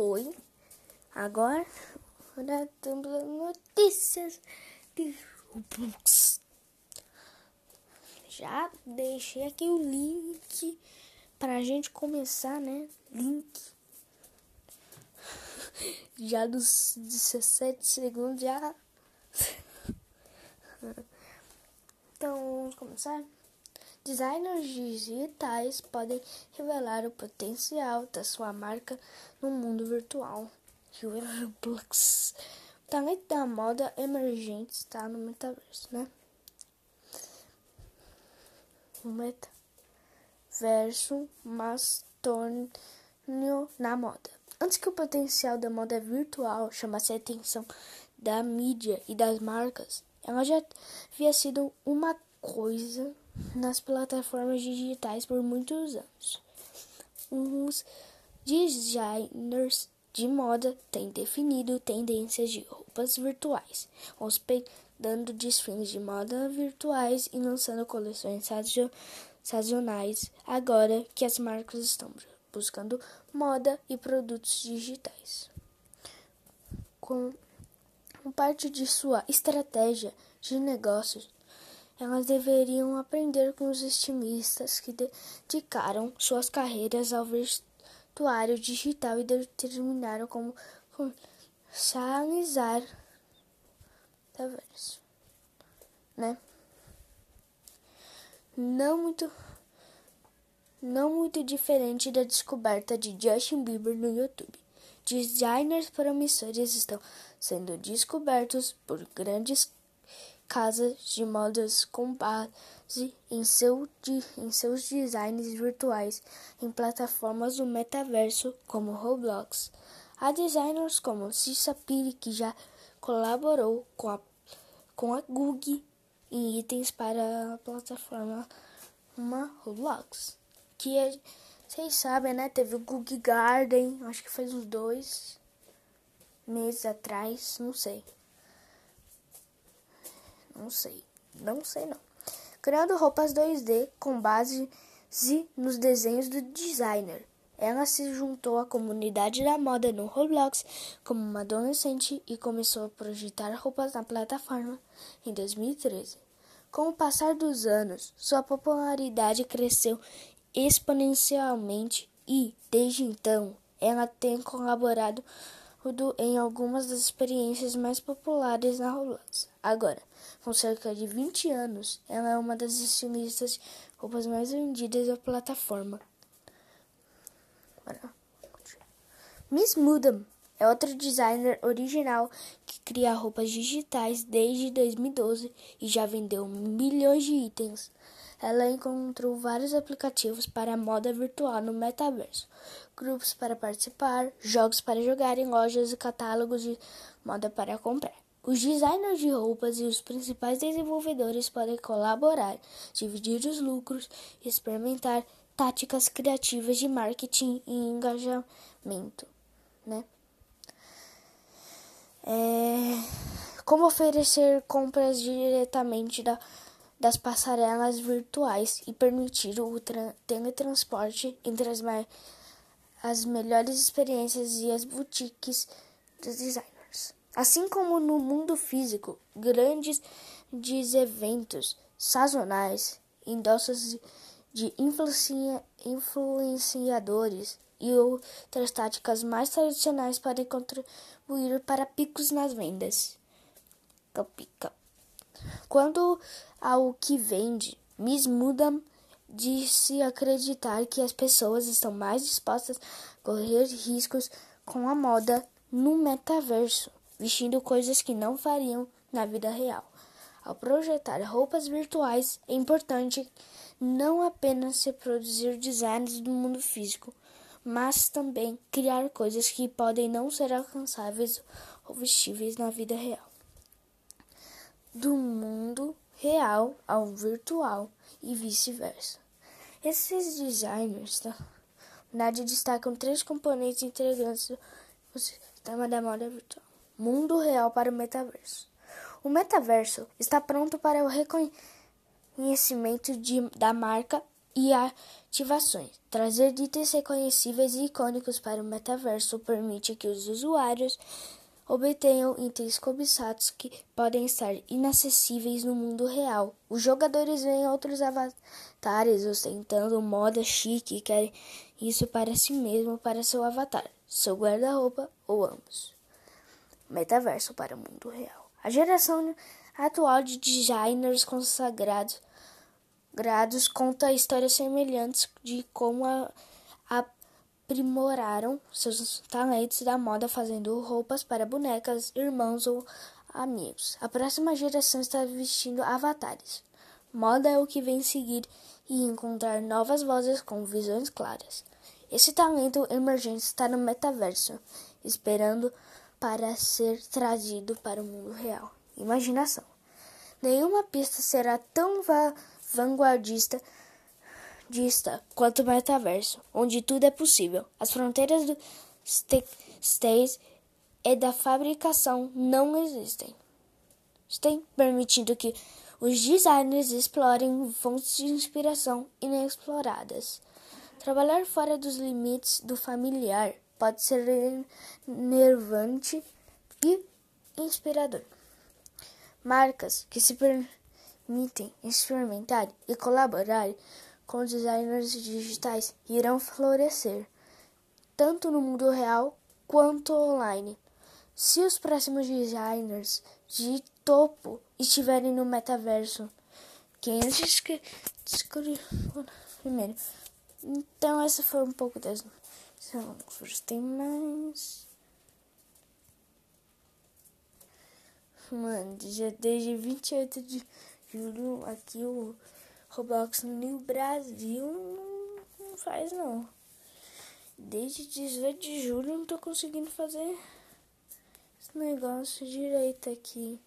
Oi. Agora, temos notícias de Roblox. Já deixei aqui o link pra gente começar, né? Link. Já dos 17 segundos já. Então, vamos começar? Designers digitais podem revelar o potencial da sua marca no mundo virtual. O talento da moda emergente está no metaverso, né? O metaverso mas torno na moda. Antes que o potencial da moda virtual chamasse a atenção da mídia e das marcas, ela já havia sido uma coisa nas plataformas digitais por muitos anos. Os designers de moda têm definido tendências de roupas virtuais, hospedando desfiles de moda virtuais e lançando coleções sazonais, agora que as marcas estão buscando moda e produtos digitais. Com parte de sua estratégia de negócios, elas deveriam aprender com os estilistas que dedicaram suas carreiras ao vestuário digital e determinaram como comercializar talvez, né? Não muito não muito diferente da descoberta de Justin Bieber no YouTube. Designers promissores estão sendo descobertos por grandes casas de modas com base em, seu, em seus designs virtuais em plataformas do metaverso como Roblox. Há designers como Cissa Piri, que já colaborou com a, com a Google em itens para a plataforma uma Roblox. Que é, vocês sabem, né? Teve o Google Garden, acho que faz uns dois meses atrás, não sei. Não sei. Não sei não. Criando roupas 2D com base nos desenhos do designer. Ela se juntou à comunidade da moda no Roblox como uma adolescente e começou a projetar roupas na plataforma em 2013. Com o passar dos anos, sua popularidade cresceu exponencialmente e, desde então, ela tem colaborado em algumas das experiências mais populares na Roblox. Agora, com cerca de 20 anos, ela é uma das estilistas roupas mais vendidas da plataforma. Miss Mudam é outra designer original que cria roupas digitais desde 2012 e já vendeu milhões de itens. Ela encontrou vários aplicativos para moda virtual no metaverso, grupos para participar, jogos para jogar em lojas e catálogos de moda para comprar. Os designers de roupas e os principais desenvolvedores podem colaborar, dividir os lucros e experimentar táticas criativas de marketing e engajamento, né? É, como oferecer compras diretamente da, das passarelas virtuais e permitir o teletransporte entre as, as melhores experiências e as boutiques dos designers. Assim como no mundo físico, grandes eventos sazonais, endossos de influenciadores e outras táticas mais tradicionais podem contribuir para picos nas vendas. Quando ao que vende, Miss Mudam disse acreditar que as pessoas estão mais dispostas a correr riscos com a moda no metaverso vestindo coisas que não fariam na vida real. Ao projetar roupas virtuais, é importante não apenas reproduzir designs do mundo físico, mas também criar coisas que podem não ser alcançáveis ou vestíveis na vida real. Do mundo real ao virtual e vice-versa. Esses designers tá? na destacam três componentes integrantes do sistema da moda virtual mundo real para o metaverso. O metaverso está pronto para o reconhecimento de, da marca e ativações. Trazer itens reconhecíveis e icônicos para o metaverso permite que os usuários obtenham itens cobiçados que podem estar inacessíveis no mundo real. Os jogadores veem outros avatares ostentando moda chique e querem isso para si mesmo, para seu avatar, seu guarda-roupa ou ambos. Metaverso para o mundo real. A geração atual de designers consagrados grados conta histórias semelhantes de como a, a aprimoraram seus talentos da moda fazendo roupas para bonecas, irmãos ou amigos. A próxima geração está vestindo avatares. Moda é o que vem seguir e encontrar novas vozes com visões claras. Esse talento emergente está no metaverso, esperando para ser trazido para o mundo real. Imaginação. Nenhuma pista será tão va vanguardista dista quanto metaverso, onde tudo é possível. As fronteiras do stage e da fabricação não existem. Estão permitindo que os designers explorem fontes de inspiração inexploradas. Trabalhar fora dos limites do familiar pode ser enervante e inspirador. Marcas que se permitem experimentar e colaborar com designers digitais irão florescer, tanto no mundo real quanto online. Se os próximos designers de topo estiverem no metaverso, quem antes primeiro. Então essa foi um pouco das tem mais Mano, já desde 28 de julho aqui o Roblox no Brasil não, faz não. Desde 18 de julho não tô conseguindo fazer esse negócio direito aqui.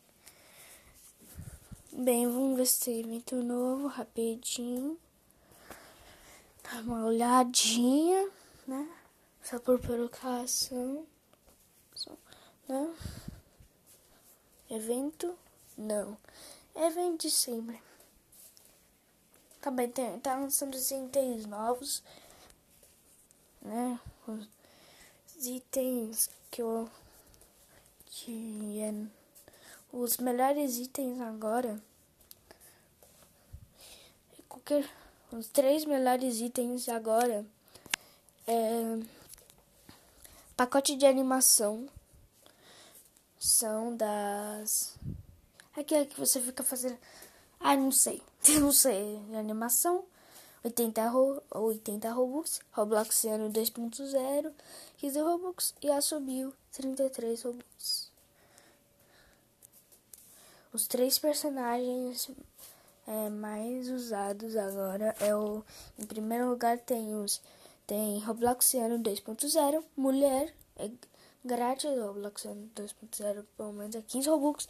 Bem, vamos ver se tem evento novo rapidinho. Dá uma olhadinha, né? Só por provocação. Né? Evento? Não. Evento de sempre. Também tem, tá lançando os itens novos, né? Os itens que eu. que é, os melhores itens agora. Qualquer, os três melhores itens agora é pacote de animação são das aquela que você fica fazendo ah, não sei. Não sei. Animação. 80, ro 80 Robux. Robloxiano 2.0. 15 Robux. E assobiu 33 Robux. Os três personagens é, mais usados agora é o. Em primeiro lugar tem os. Tem Robloxiano 2.0. Mulher. É grátis. Robloxiano 2.0 pelo menos é 15 Robux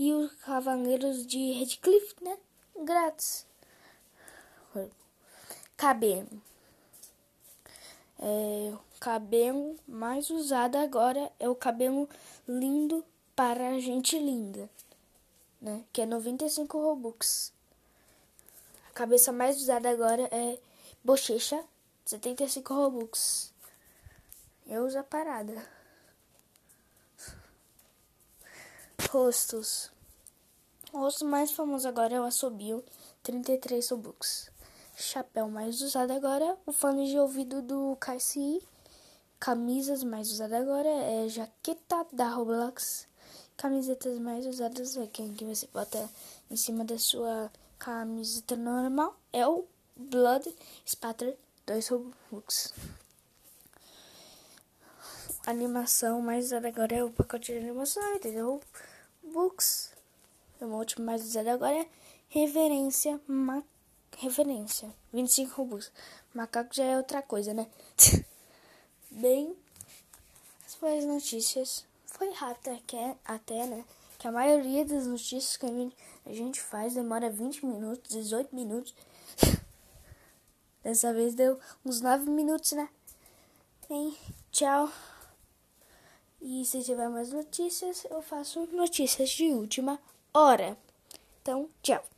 e os Cavaleiros de Redcliffe, né? Grátis. Cabelo. É, o cabelo mais usado agora é o cabelo lindo para gente linda, né? Que é 95 Robux. A cabeça mais usada agora é bochecha, 75 Robux. Eu uso a parada. Rostos. O rosto mais famoso agora é o assobio, 33 Robux. Chapéu mais usado agora, o fone de ouvido do KCI. Camisas mais usada agora é jaqueta da Roblox. Camisetas mais usadas é quem que você bota em cima da sua camiseta normal é o Blood Spatter 2 Robux. Animação mais usada agora é o pacote de animação, entendeu? Books. O último mais usado agora é reverência. Ma... Referência. 25 Robux. Macaco já é outra coisa, né? Bem, as suas notícias. Foi rápido até, até, né? Que a maioria das notícias que a gente faz demora 20 minutos, 18 minutos. Dessa vez deu uns 9 minutos, né? Bem, tchau. E se tiver mais notícias, eu faço notícias de última hora. Então, tchau.